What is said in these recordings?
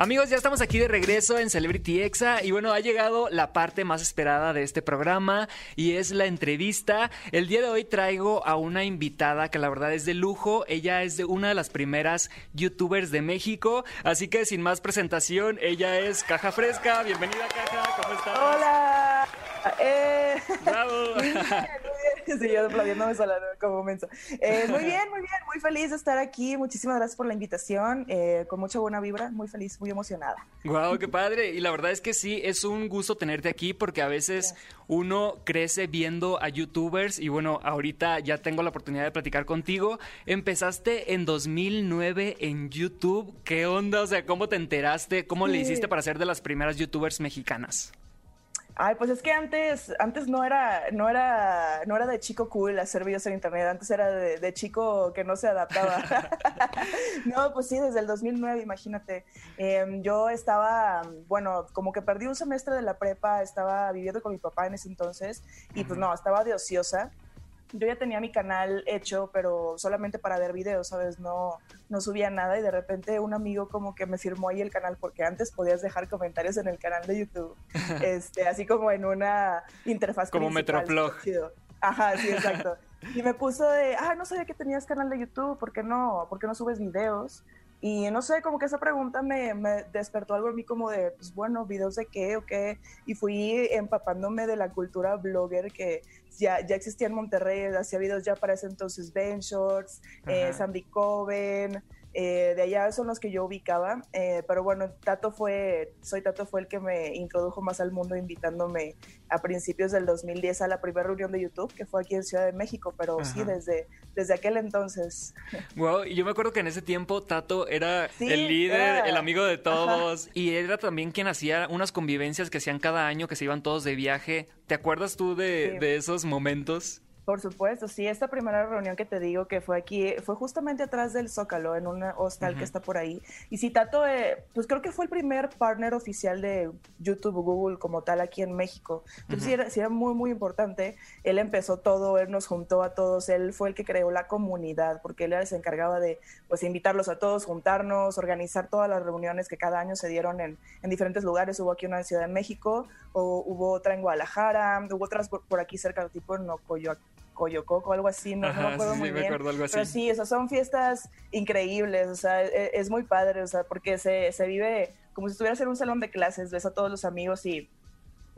Amigos, ya estamos aquí de regreso en Celebrity Exa y bueno, ha llegado la parte más esperada de este programa y es la entrevista. El día de hoy traigo a una invitada que la verdad es de lujo. Ella es de una de las primeras youtubers de México, así que sin más presentación, ella es Caja Fresca. Bienvenida Caja, ¿cómo estás? Hola. Eh, Bravo. Sí, yo aplaudiéndome sola, como menso. Eh, muy bien, muy bien, muy feliz de estar aquí. Muchísimas gracias por la invitación. Eh, con mucha buena vibra, muy feliz, muy emocionada. Wow, qué padre. Y la verdad es que sí, es un gusto tenerte aquí porque a veces uno crece viendo a youtubers y bueno, ahorita ya tengo la oportunidad de platicar contigo. Empezaste en 2009 en YouTube. ¿Qué onda? O sea, ¿cómo te enteraste? ¿Cómo le hiciste para ser de las primeras youtubers mexicanas? Ay, pues es que antes, antes no era, no era, no era de chico cool hacer videos en internet, antes era de, de chico que no se adaptaba. no, pues sí, desde el 2009, imagínate. Em, yo estaba, bueno, como que perdí un semestre de la prepa, estaba viviendo con mi papá en ese entonces, y pues no, estaba de ociosa. Yo ya tenía mi canal hecho, pero solamente para ver videos, ¿sabes? No, no subía nada y de repente un amigo como que me firmó ahí el canal porque antes podías dejar comentarios en el canal de YouTube, este, así como en una interfaz Como Metroplog. Ajá, sí, exacto. Y me puso de, ah, no sabía que tenías canal de YouTube, ¿por qué no? ¿Por qué no subes videos? Y no sé, como que esa pregunta me, me despertó algo en mí como de, pues bueno, videos de qué o qué. Y fui empapándome de la cultura blogger que ya, ya existía en Monterrey, hacía videos ya para ese entonces Ben Shorts, eh. Sandy Coven, eh, de allá son los que yo ubicaba. eh, pero bueno, Tato fue, soy Tato fue el que me introdujo más al mundo invitándome a principios del 2010 a la primera reunión de YouTube, que fue aquí en Ciudad de México, pero sí, desde, desde aquel entonces. Wow, y yo me acuerdo que en ese tiempo Tato era Sí, el líder, era- el amigo de todos, y era también quien hacía unas convivencias que hacían cada año, que se iban todos de viaje. ¿Te acuerdas tú de, Sí. de esos momentos? Por supuesto, sí, esta primera reunión que te digo que fue aquí, fue justamente atrás del Zócalo, en un hostal Ujú. que está por ahí. Y sí, Tato, eh, pues creo que fue el primer partner oficial de YouTube, Google como tal aquí en México. Entonces sí, Ujú. era, sí era muy, muy importante. Él empezó todo, él nos juntó a todos, él fue el que creó la comunidad, porque él se encargaba de pues invitarlos a todos, juntarnos, organizar todas las reuniones que cada año se dieron en, en diferentes lugares. Hubo aquí una en Ciudad de México, o hubo otra en Guadalajara, hubo otras por, por aquí cerca, tipo en Ocoyoac- Coyococo, algo así, no, no Ajá, me acuerdo sí, muy sí, me bien. acuerdo algo así. Pero sí, esas son fiestas increíbles, o sea, e- es, muy padre, o sea, porque se, se vive como si estuvieras en un salón de clases, ves a todos los amigos y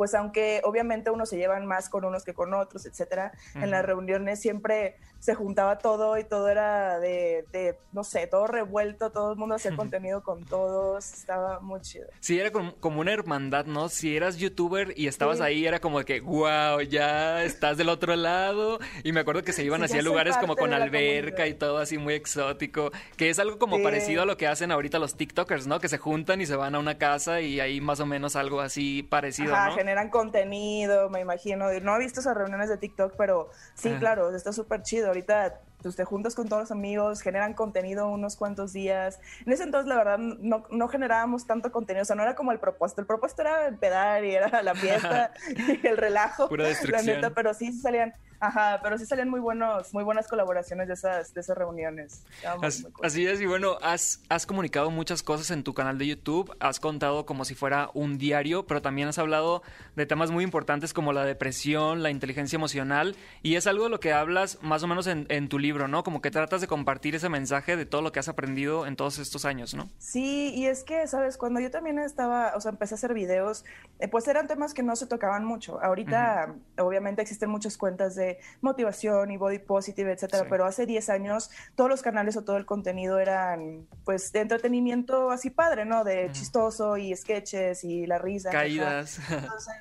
pues aunque obviamente unos se llevan más con unos que con otros, etcétera, en las reuniones siempre se juntaba todo y todo era de, de, no sé, todo revuelto, todo el mundo hacía contenido con todos, estaba muy chido. Sí, era como, como una hermandad, ¿no? Si eras youtuber y estabas Sí. ahí, era como de que, wow, ya estás del otro lado. Y me acuerdo que se iban Sí, así ya a soy lugares como con alberca comunidad. y todo así muy exótico. Que es algo como Sí. parecido a lo que hacen ahorita los TikTokers, ¿no? Que se juntan y se van a una casa y ahí más o menos algo así parecido, Ajá, ¿no? Generan contenido, me imagino. No he visto esas reuniones de TikTok, pero sí, claro, está súper chido. Ahorita pues, te juntas con todos los amigos, generan contenido unos cuantos días. En ese entonces, la verdad, no, no generábamos tanto contenido. O sea, no era como el propósito. El propósito era empedar y era la fiesta y el relajo. Pura La destrucción. neta, pero sí salían, ajá, pero sí salían muy buenos, muy buenas colaboraciones de esas, de esas reuniones. As- cool. Así es, y bueno, has, has comunicado muchas cosas en tu canal de YouTube, has contado como si fuera un diario, pero también has hablado de temas muy importantes como la depresión, la inteligencia emocional, y es algo de lo que hablas más o menos en, en tu libro, ¿no? Como que tratas de compartir ese mensaje de todo lo que has aprendido en todos estos años, ¿no? Sí, y es que, ¿sabes? Cuando yo también estaba, o sea, empecé a hacer videos, eh, pues eran temas que no se tocaban mucho. Ahorita, obviamente, existen muchas cuentas de motivación y body positive, etcétera, Sí. pero hace 10 años todos los canales o todo el contenido eran, pues, de entretenimiento así padre, ¿no? De Ujú. chistoso y sketches y la risa. Caídas. Entonces,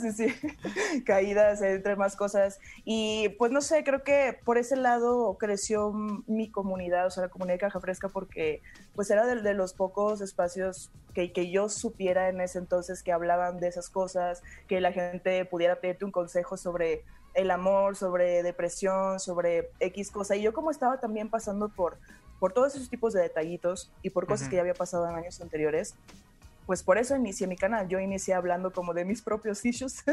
sí, sí, caídas, entre más cosas. Y pues no sé, creo que por ese lado creció mi comunidad, o sea, la comunidad de Caja Fresca, porque pues era de, de los pocos espacios que, que yo supiera en ese entonces que hablaban de esas cosas, que la gente pudiera pedirte un consejo sobre el amor, sobre depresión, sobre X cosa. Y yo como estaba también pasando por, por todos esos tipos de detallitos y por cosas que ya había pasado en años anteriores, pues por eso inicié mi canal. Yo inicié hablando como de mis propios issues.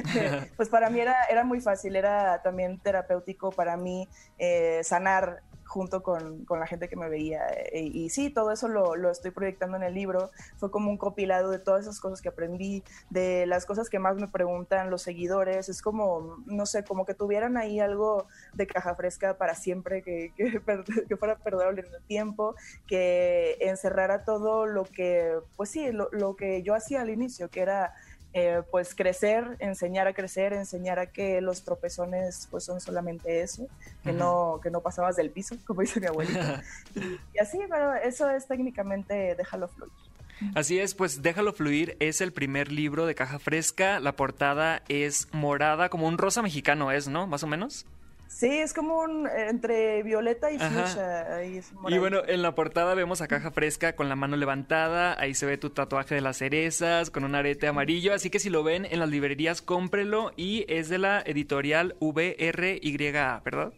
pues para mí era, era muy fácil, era también terapéutico para mí eh, sanar junto con, con, la gente que me veía. Eh, y, sí, todo eso lo, lo, estoy proyectando en el libro. Fue como un compilado de todas esas cosas que aprendí, de las cosas que más me preguntan los seguidores. Es como, no sé, como que tuvieran ahí algo de caja fresca para siempre, que, que, que fuera perdurable en el tiempo, que encerrara todo lo que, pues sí, lo, lo que yo hacía al inicio, que era eh, pues crecer, enseñar a crecer, enseñar a que los tropezones pues son solamente eso, que, no, que no pasabas del piso, como dice mi abuelita. y, así, pero eso es técnicamente déjalo fluir. Así es, pues Déjalo Fluir es el primer libro de caja fresca. La portada es morada, como un rosa mexicano es, ¿no? Más o menos. Sí, es como un entre violeta y fuchsia. y bueno, en la portada vemos a Caja Fresca con la mano levantada. Ahí se ve tu tatuaje de las cerezas con un arete amarillo. Así que si lo ven en las librerías, cómprelo. Y es de la editorial VRYA, ¿verdad?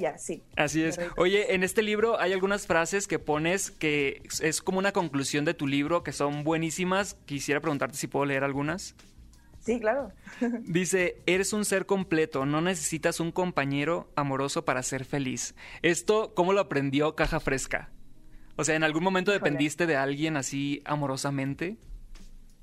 Ya, sí. Así es. Oye, en este libro hay algunas frases que pones que es como una conclusión de tu libro que son buenísimas. Quisiera preguntarte si puedo leer algunas. Sí, claro. Dice, eres un ser completo, no necesitas un compañero amoroso para ser feliz. Esto, ¿cómo lo aprendió Caja Fresca? O sea, ¿en algún momento dependiste de alguien así amorosamente?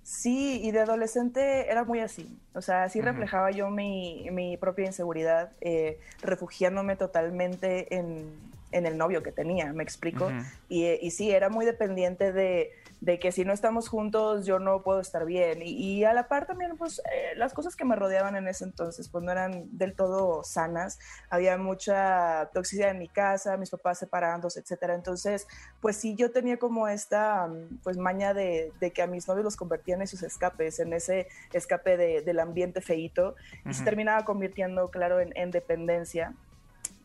Sí, y de adolescente era muy así. O sea, así reflejaba yo mi, propia inseguridad, eh, refugiándome totalmente en, el novio que tenía, me explico. y, y sí, era muy dependiente de de que si no estamos juntos yo no puedo estar bien. Y, a la par también, pues eh, las cosas que me rodeaban en ese entonces, pues no eran del todo sanas. Había mucha toxicidad en mi casa, mis papás separándose, etcétera. Entonces, pues sí, yo tenía como esta, pues maña de, que a mis novios los convertían en esos escapes, en ese escape del ambiente feito, y se terminaba convirtiendo, claro, en, dependencia.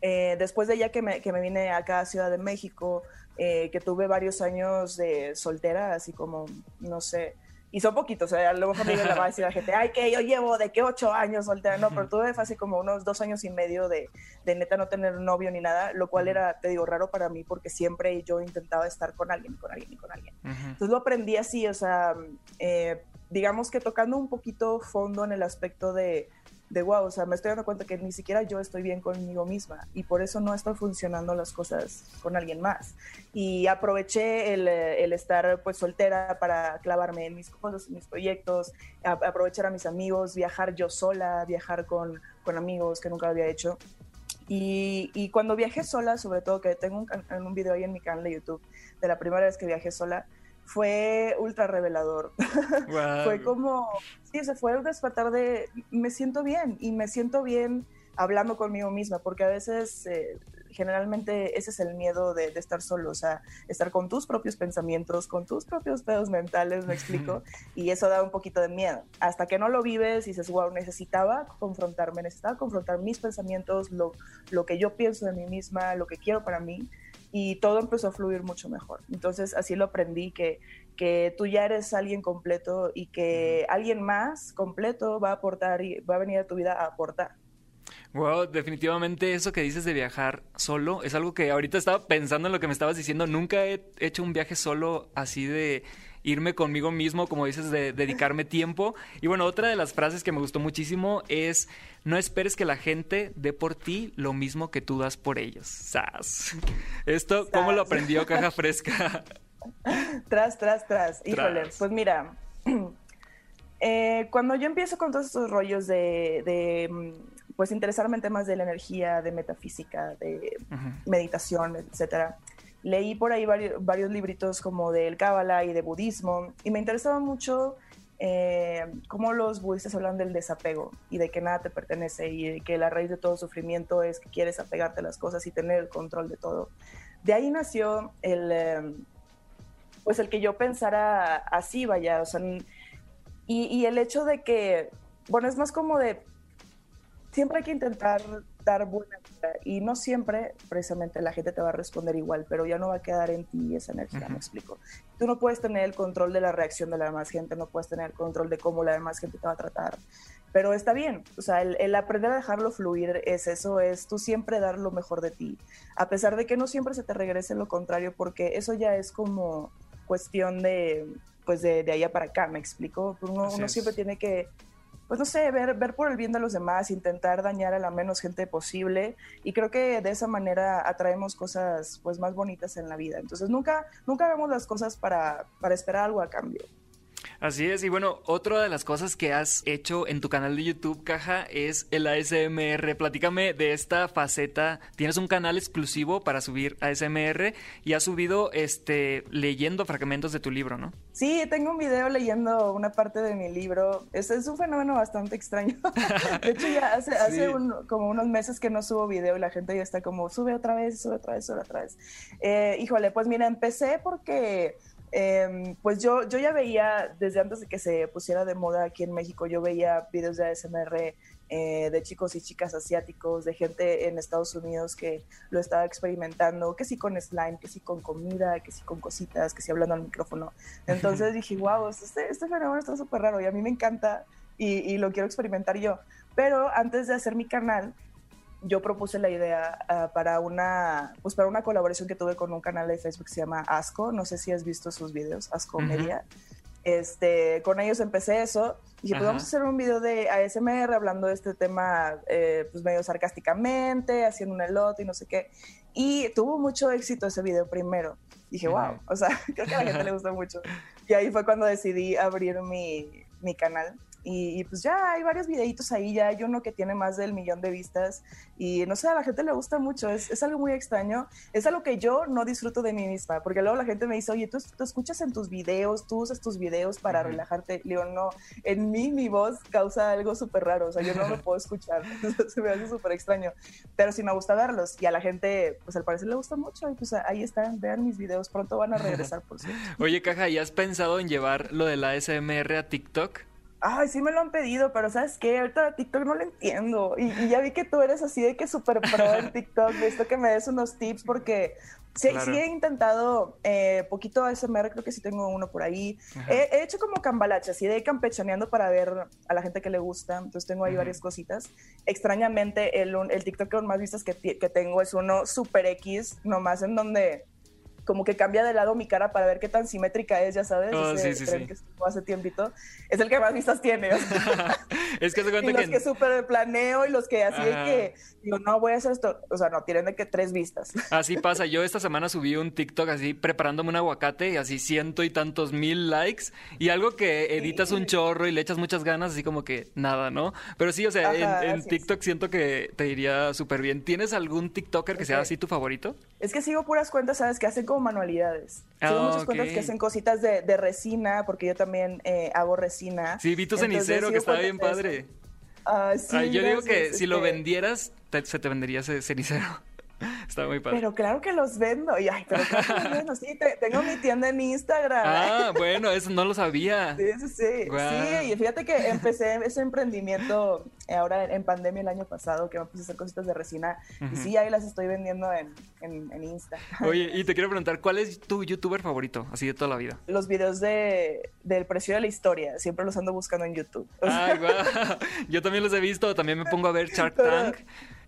Eh, después de ya que me, que me vine acá a Ciudad de México, eh, que tuve varios años de soltera, así como, no sé, y son poquitos, o sea, luego me la va a decir la gente, ay, que yo llevo de que ocho años soltera, no, pero tuve así como unos dos años y medio de, de neta no tener novio ni nada, lo cual era, te digo, raro para mí porque siempre yo intentaba estar con alguien, con alguien y con alguien. Entonces lo aprendí así, o sea, eh, digamos que tocando un poquito fondo en el aspecto de de wow, o sea, me estoy dando cuenta que ni siquiera yo estoy bien conmigo misma y por eso no están funcionando las cosas con alguien más. Y aproveché el, el estar pues soltera para clavarme en mis cosas, en mis proyectos, aprovechar a mis amigos, viajar yo sola, viajar con, con amigos que nunca había hecho. Y, y, cuando viajé sola, sobre todo que tengo un, un video ahí en mi canal de YouTube de la primera vez que viajé sola, fue ultra revelador. fue como, sí, se fue el despertar de, me siento bien y me siento bien hablando conmigo misma, porque a veces eh, generalmente ese es el miedo de, estar solo, o sea, estar con tus propios pensamientos, con tus propios pedos mentales, me explico, y eso da un poquito de miedo. Hasta que no lo vives y dices, wow, necesitaba confrontarme, necesitaba confrontar mis pensamientos, lo, lo que yo pienso de mí misma, lo que quiero para mí, y todo empezó a fluir mucho mejor. Entonces así lo aprendí, que, que tú ya eres alguien completo y que alguien más completo va a aportar y va a venir a tu vida a aportar. Wow, definitivamente eso que dices de viajar solo es algo que ahorita estaba pensando en lo que me estabas diciendo. Nunca he hecho un viaje solo así de irme conmigo mismo, como dices, de dedicarme tiempo. Y bueno, otra de las frases que me gustó muchísimo es, no esperes que la gente dé por ti lo mismo que tú das por ellos. ¡Sas! Esto, ¿cómo lo aprendió Caja Fresca? tras, tras, tras. Híjole, pues mira, eh, cuando yo empiezo con todos estos rollos de, mm, pues interesarme en temas de la energía, de metafísica, de meditación, etcétera, leí por ahí varios, varios libritos como del Kabbalah y de budismo y me interesaba mucho eh, cómo los budistas hablan del desapego y de que nada te pertenece y que la raíz de todo sufrimiento es que quieres apegarte a las cosas y tener el control de todo. De ahí nació el, eh, pues el que yo pensara así, vaya, o sea, y, y el hecho de que, bueno, es más como de, siempre hay que intentar dar buena vida. Y no siempre precisamente la gente te va a responder igual, pero ya no va a quedar en ti esa energía, me explico. Tú no puedes tener el control de la reacción de la demás gente, no puedes tener el control de cómo la demás gente te va a tratar, pero está bien, o sea, el, aprender a dejarlo fluir es eso, es tú siempre dar lo mejor de ti, a pesar de que no siempre se te regrese lo contrario, porque eso ya es como cuestión de, pues de, de allá para acá, me explico. Uno, uno siempre tiene que pues no sé, ver, ver por el bien de los demás, intentar dañar a la menos gente posible y creo que de esa manera atraemos cosas pues más bonitas en la vida. Entonces nunca, nunca hagamos las cosas para, para esperar algo a cambio. Así es, y bueno, otra de las cosas que has hecho en tu canal de YouTube, Caja, es el ASMR. Platícame de esta faceta. Tienes un canal exclusivo para subir ASMR y has subido este leyendo fragmentos de tu libro, ¿no? Sí, tengo un video leyendo una parte de mi libro. Es, es un fenómeno bastante extraño. de hecho, ya hace, hace como unos meses que no subo video y la gente ya está como, sube otra vez, sube otra vez, sube otra vez. Eh, híjole, pues mira, empecé porque Em, pues yo, yo ya veía, desde antes de que se pusiera de moda aquí en México, yo veía videos de ASMR eh, de chicos y chicas asiáticos, de gente en Estados Unidos que lo estaba experimentando, que sí con slime, que sí con comida, que sí con cositas, que sí hablando al micrófono. Entonces dije, wow, este, este fenómeno está súper raro y a mí me encanta y, y lo quiero experimentar yo. Pero antes de hacer mi canal, yo propuse la idea ah, para una pues para una colaboración que tuve con un canal de Facebook que se llama Asco, no sé si has visto sus videos, Asco Media. Este, con ellos empecé eso y dije, pues vamos a hacer un video de ASMR hablando de este tema eh, pues medio sarcásticamente, haciendo un elote y no sé qué. Y tuvo mucho éxito ese video primero. Dije, wow, o sea, creo que a la gente le gustó mucho. Y ahí fue cuando decidí abrir mi, mi canal y, pues ya hay varios videitos ahí, ya hay uno que tiene más del millón de vistas y no sé, a la gente le gusta mucho, es, es algo muy extraño, es algo que yo no disfruto de mí misma, porque luego la gente me dice, oye, tú, tú escuchas en tus videos, tú usas tus videos para relajarte, le digo, no, en mí mi voz causa algo súper raro, o sea, yo no lo puedo escuchar, se me hace súper extraño, pero sí me gusta verlos y a la gente, pues al parecer le gusta mucho y pues ahí están, vean mis videos, pronto van a regresar, por cierto. Oye, Caja, ¿y has pensado en llevar lo de la ASMR a TikTok? Ay, sí me lo han pedido, pero ¿sabes qué? Ahorita TikTok no lo entiendo. Y, ya vi que tú eres así de que súper pro en TikTok. Visto que me des unos tips porque sí, sí he intentado eh, poquito ASMR, creo que sí tengo uno por ahí. He, hecho como cambalache, así de campechaneando para ver a la gente que le gusta. Entonces tengo ahí varias cositas. Extrañamente, el, el TikTok con más vistas que, que tengo es uno super X, nomás en donde como que cambia de lado mi cara para ver qué tan simétrica es, ya sabes. Oh, sí, sí, sí. que hace tiempito. Es el que más vistas tiene. es que se cuenta y los que, súper planeo y los que así de que digo, no voy a hacer esto. O sea, no, tienen de que tres vistas. así pasa. Yo esta semana subí un TikTok así preparándome un aguacate y así ciento y tantos mil likes y algo que editas un chorro y le echas muchas ganas, así como que nada, ¿no? Pero sí, o sea, en, TikTok siento que te iría súper bien. ¿Tienes algún TikToker que sea así tu favorito? Es que sigo puras cuentas, ¿sabes? Que hacen como manualidades. Sigo muchas cuentas que hacen cositas de, resina, porque yo también eh, hago resina. Sí, vi tu cenicero, que estaba bien padre. Ah, sí, yo digo que si lo vendieras, se te vendería ese cenicero. Está muy padre. Pero claro que los vendo. Y, ay, pero claro que los vendo. Sí, tengo mi tienda en Instagram. Ah, bueno, eso no lo sabía. Sí, sí, sí. Sí, y fíjate que empecé ese emprendimiento ahora en pandemia el año pasado, que me puse a hacer cositas de resina. Y sí, ahí las estoy vendiendo en, en, Insta. Oye, y te quiero preguntar, ¿cuál es tu youtuber favorito, así de toda la vida? Los videos de, del precio de la historia. Siempre los ando buscando en YouTube. Ay, guau. Yo también los he visto. También me pongo a ver Shark Tank.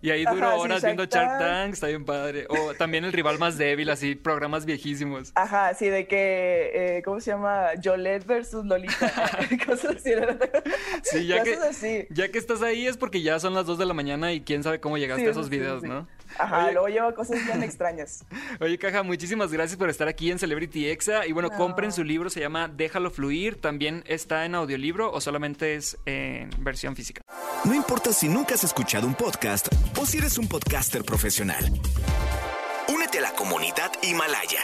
Y ahí duro horas viendo Shark Tank, está bien padre. O también el rival más débil, así, programas viejísimos. Ajá, sí, de que, eh, ¿cómo se llama? Jolette versus Lolita. Cosas así. sí, ya que, ya que estás ahí es porque ya son las 2 de la mañana y quién sabe cómo llegaste a esos videos, ¿no? Ajá, luego lleva cosas bien extrañas. Oye, Caja, muchísimas gracias por estar aquí en Celebrity Exa. Y bueno, compren su libro, se llama Déjalo Fluir. También está en audiolibro o solamente es en versión física. No importa si nunca has escuchado un podcast o si eres un podcaster profesional. Únete a la comunidad Himalaya.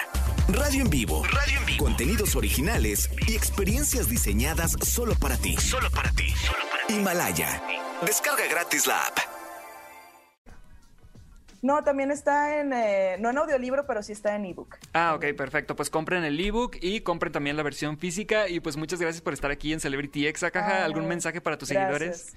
Radio en vivo. Radio en vivo. Contenidos originales y experiencias diseñadas solo para ti. Solo para ti. Solo para ti. Himalaya. Descarga gratis la app. No, también está en, eh, no en audiolibro, pero sí está en ebook. Ah, ok, perfecto. Pues compren el ebook y compren también la versión física. Y pues muchas gracias por estar aquí en Celebrity X. Caja, ¿algún mensaje para tus seguidores?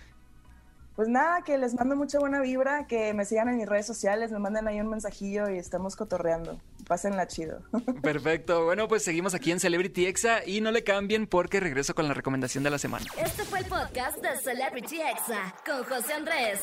Pues nada, que les mando mucha buena vibra, que me sigan en mis redes sociales, me manden ahí un mensajillo y estamos cotorreando. Pásenla chido. Perfecto. Bueno, pues seguimos aquí en Celebrity Exa y no le cambien porque regreso con la recomendación de la semana. Este fue el podcast de Celebrity Exa con José Andrés.